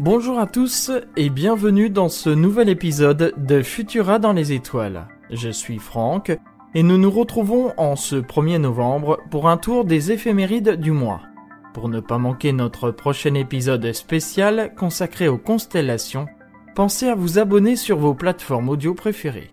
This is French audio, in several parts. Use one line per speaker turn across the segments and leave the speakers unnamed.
Bonjour à tous et bienvenue dans ce nouvel épisode de Futura dans les étoiles. Je suis Franck et nous nous retrouvons en ce 1er novembre pour un tour des éphémérides du mois. Pour ne pas manquer notre prochain épisode spécial consacré aux constellations, pensez à vous abonner sur vos plateformes audio préférées.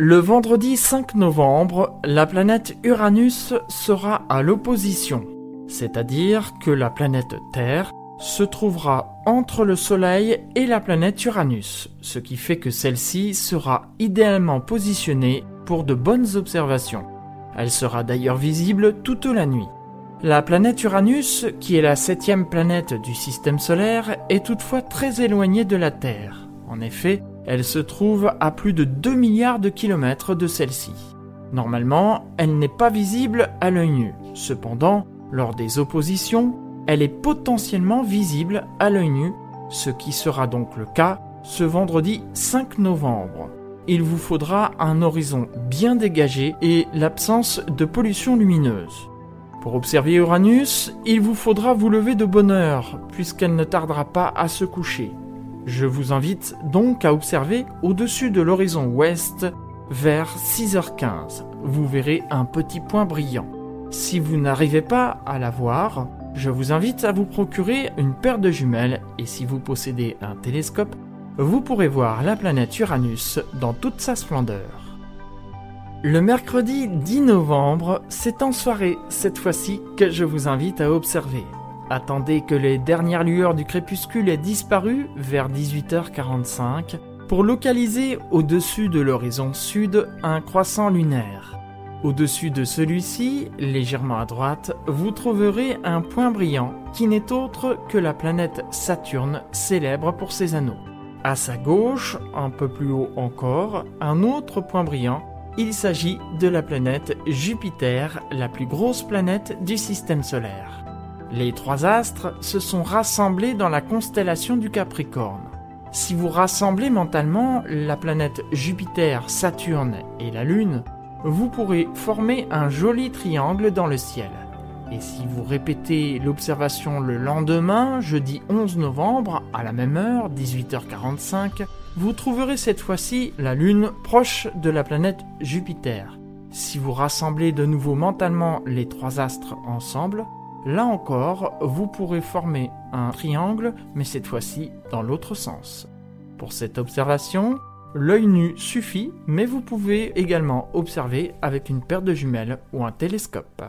Le vendredi 5 novembre, la planète Uranus sera à l'opposition, c'est-à-dire que la planète Terre se trouvera entre le Soleil et la planète Uranus, ce qui fait que celle-ci sera idéalement positionnée pour de bonnes observations. Elle sera d'ailleurs visible toute la nuit. La planète Uranus, qui est la septième planète du système solaire, est toutefois très éloignée de la Terre. En effet, elle se trouve à plus de 2 milliards de kilomètres de celle-ci. Normalement, elle n'est pas visible à l'œil nu. Cependant, lors des oppositions, elle est potentiellement visible à l'œil nu, ce qui sera donc le cas ce vendredi 5 novembre. Il vous faudra un horizon bien dégagé et l'absence de pollution lumineuse. Pour observer Uranus, il vous faudra vous lever de bonne heure, puisqu'elle ne tardera pas à se coucher. Je vous invite donc à observer au-dessus de l'horizon ouest vers 6h15. Vous verrez un petit point brillant. Si vous n'arrivez pas à la voir, je vous invite à vous procurer une paire de jumelles et si vous possédez un télescope, vous pourrez voir la planète Uranus dans toute sa splendeur. Le mercredi 10 novembre, c'est en soirée cette fois-ci que je vous invite à observer. Attendez que les dernières lueurs du crépuscule aient disparu vers 18h45 pour localiser au-dessus de l'horizon sud un croissant lunaire. Au-dessus de celui-ci, légèrement à droite, vous trouverez un point brillant qui n'est autre que la planète Saturne célèbre pour ses anneaux. À sa gauche, un peu plus haut encore, un autre point brillant. Il s'agit de la planète Jupiter, la plus grosse planète du système solaire. Les trois astres se sont rassemblés dans la constellation du Capricorne. Si vous rassemblez mentalement la planète Jupiter, Saturne et la Lune, vous pourrez former un joli triangle dans le ciel. Et si vous répétez l'observation le lendemain, jeudi 11 novembre, à la même heure, 18h45, vous trouverez cette fois-ci la Lune proche de la planète Jupiter. Si vous rassemblez de nouveau mentalement les trois astres ensemble, Là encore, vous pourrez former un triangle, mais cette fois-ci dans l'autre sens. Pour cette observation, l'œil nu suffit, mais vous pouvez également observer avec une paire de jumelles ou un télescope.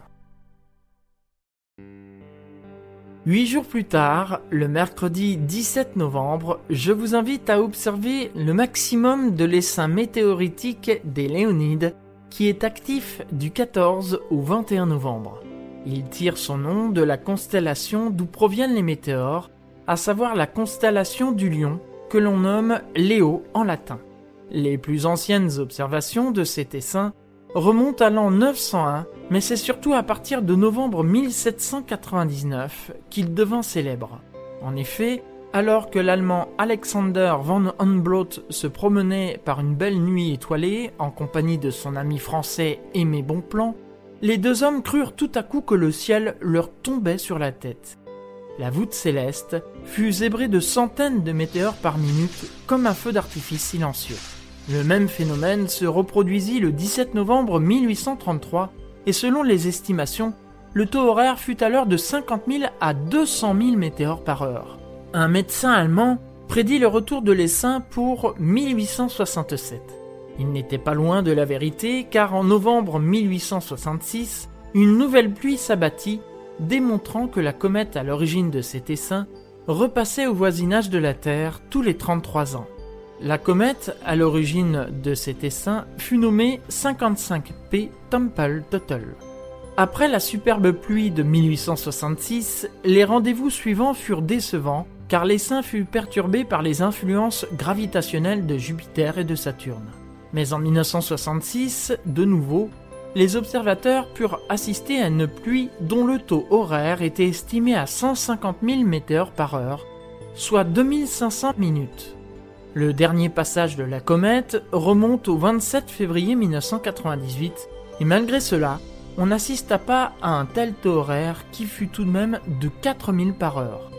Huit jours plus tard, le mercredi 17 novembre, je vous invite à observer le maximum de l'essaim météoritique des Léonides qui est actif du 14 au 21 novembre. Il tire son nom de la constellation d'où proviennent les météores, à savoir la constellation du lion, que l'on nomme Léo en latin. Les plus anciennes observations de cet essaim remontent à l'an 901, mais c'est surtout à partir de novembre 1799 qu'il devint célèbre. En effet, alors que l'Allemand Alexander von Humboldt se promenait par une belle nuit étoilée en compagnie de son ami français Aimé Bonpland, les deux hommes crurent tout à coup que le ciel leur tombait sur la tête. La voûte céleste fut zébrée de centaines de météores par minute comme un feu d'artifice silencieux. Le même phénomène se reproduisit le 17 novembre 1833 et selon les estimations, le taux horaire fut alors de 50 000 à 200 000 météores par heure. Un médecin allemand prédit le retour de l'essaim pour 1867. Il n'était pas loin de la vérité car en novembre 1866, une nouvelle pluie s'abattit, démontrant que la comète à l'origine de cet essaim repassait au voisinage de la Terre tous les 33 ans. La comète à l'origine de cet essaim fut nommée 55P Temple Tuttle. Après la superbe pluie de 1866, les rendez-vous suivants furent décevants car l'essaim fut perturbé par les influences gravitationnelles de Jupiter et de Saturne. Mais en 1966, de nouveau, les observateurs purent assister à une pluie dont le taux horaire était estimé à 150 000 météores par heure, soit 2500 minutes. Le dernier passage de la comète remonte au 27 février 1998, et malgré cela, on n'assista pas à un tel taux horaire qui fut tout de même de 4000 par heure.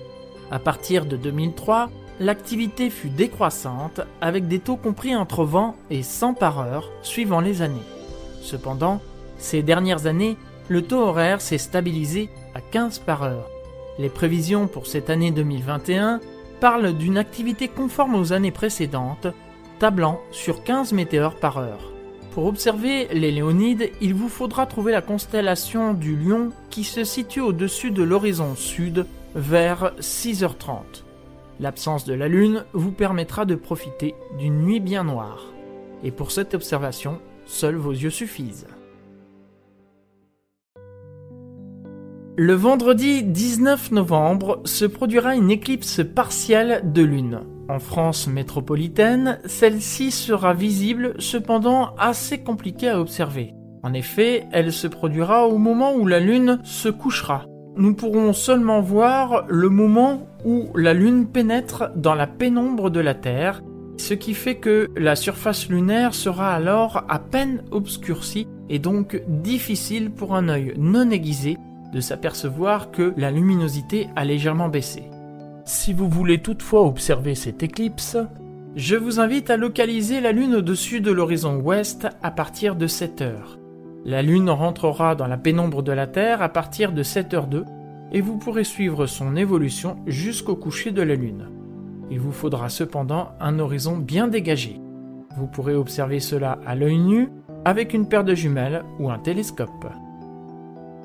À partir de 2003, l'activité fut décroissante avec des taux compris entre 20 et 100 par heure suivant les années. Cependant, ces dernières années, le taux horaire s'est stabilisé à 15 par heure. Les prévisions pour cette année 2021 parlent d'une activité conforme aux années précédentes, tablant sur 15 météores par heure. Pour observer les Léonides, il vous faudra trouver la constellation du Lion qui se situe au-dessus de l'horizon sud vers 6h30. L'absence de la Lune vous permettra de profiter d'une nuit bien noire. Et pour cette observation, seuls vos yeux suffisent. Le vendredi 19 novembre se produira une éclipse partielle de Lune. En France métropolitaine, celle-ci sera visible cependant assez compliquée à observer. En effet, elle se produira au moment où la Lune se couchera. Nous pourrons seulement voir le moment où la Lune pénètre dans la pénombre de la Terre, ce qui fait que la surface lunaire sera alors à peine obscurcie et donc difficile pour un œil non aiguisé de s'apercevoir que la luminosité a légèrement baissé. Si vous voulez toutefois observer cette éclipse, je vous invite à localiser la Lune au-dessus de l'horizon ouest à partir de 7 heures. La Lune rentrera dans la pénombre de la Terre à partir de 7h02 et vous pourrez suivre son évolution jusqu'au coucher de la Lune. Il vous faudra cependant un horizon bien dégagé. Vous pourrez observer cela à l'œil nu avec une paire de jumelles ou un télescope.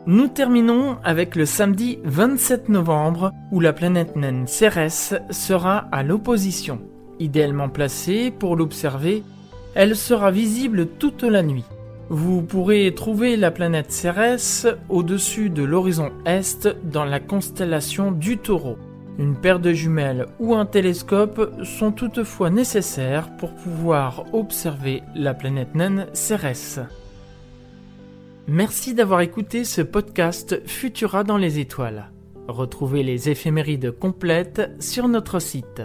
Nous terminons avec le samedi 27 novembre où la planète naine Cérès sera à l'opposition. Idéalement placée pour l'observer, elle sera visible toute la nuit. Vous pourrez trouver la planète Cérès au-dessus de l'horizon est dans la constellation du taureau. Une paire de jumelles ou un télescope sont toutefois nécessaires pour pouvoir observer la planète naine Cérès. Merci d'avoir écouté ce podcast Futura dans les étoiles. Retrouvez les éphémérides complètes sur notre site.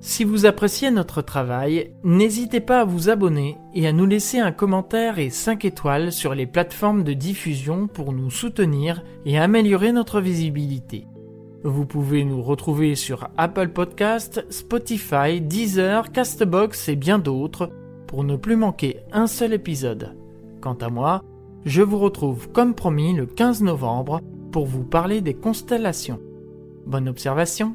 Si vous appréciez notre travail, n'hésitez pas à vous abonner et à nous laisser un commentaire et 5 étoiles sur les plateformes de diffusion pour nous soutenir et améliorer notre visibilité. Vous pouvez nous retrouver sur Apple Podcast, Spotify, Deezer, Castbox et bien d'autres pour ne plus manquer un seul épisode. Quant à moi, je vous retrouve comme promis le 15 novembre pour vous parler des constellations. Bonne observation